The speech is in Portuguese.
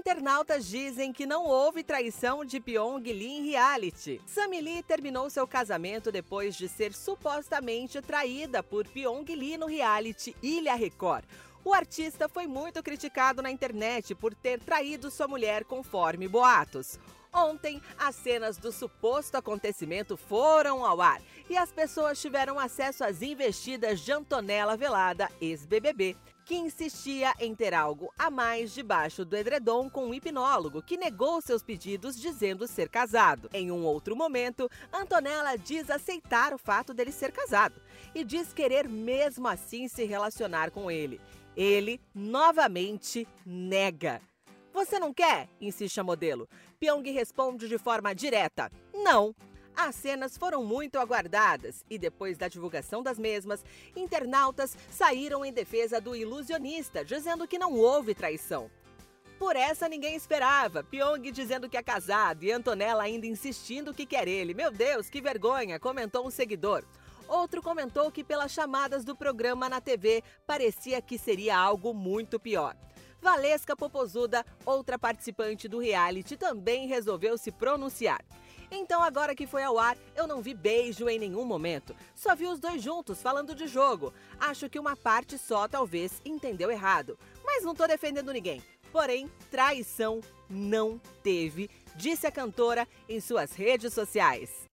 Internautas dizem que não houve traição de Pyong Lee em reality. Sammy Lee terminou seu casamento depois de ser supostamente traída por Pyong Lee no reality Ilha Record. O artista foi muito criticado na internet por ter traído sua mulher conforme boatos. Ontem, as cenas do suposto acontecimento foram ao ar e as pessoas tiveram acesso às investidas de Antonella Velada, ex-BBB, que insistia em ter algo a mais debaixo do edredom com um hipnólogo que negou seus pedidos dizendo ser casado. Em um outro momento, Antonella diz aceitar o fato dele ser casado e diz querer mesmo assim se relacionar com ele. Ele novamente nega. Você não quer? insiste a modelo. Pyong responde de forma direta: não. As cenas foram muito aguardadas e, depois da divulgação das mesmas, internautas saíram em defesa do ilusionista, dizendo que não houve traição. Por essa ninguém esperava. Pyong dizendo que é casado e Antonella ainda insistindo que quer ele. Meu Deus, que vergonha, comentou um seguidor. Outro comentou que pelas chamadas do programa na TV parecia que seria algo muito pior. Valesca Popozuda, outra participante do reality, também resolveu se pronunciar. Então, agora que foi ao ar, eu não vi beijo em nenhum momento. Só vi os dois juntos falando de jogo. Acho que uma parte só talvez entendeu errado. Mas não tô defendendo ninguém. Porém, traição não teve, disse a cantora em suas redes sociais.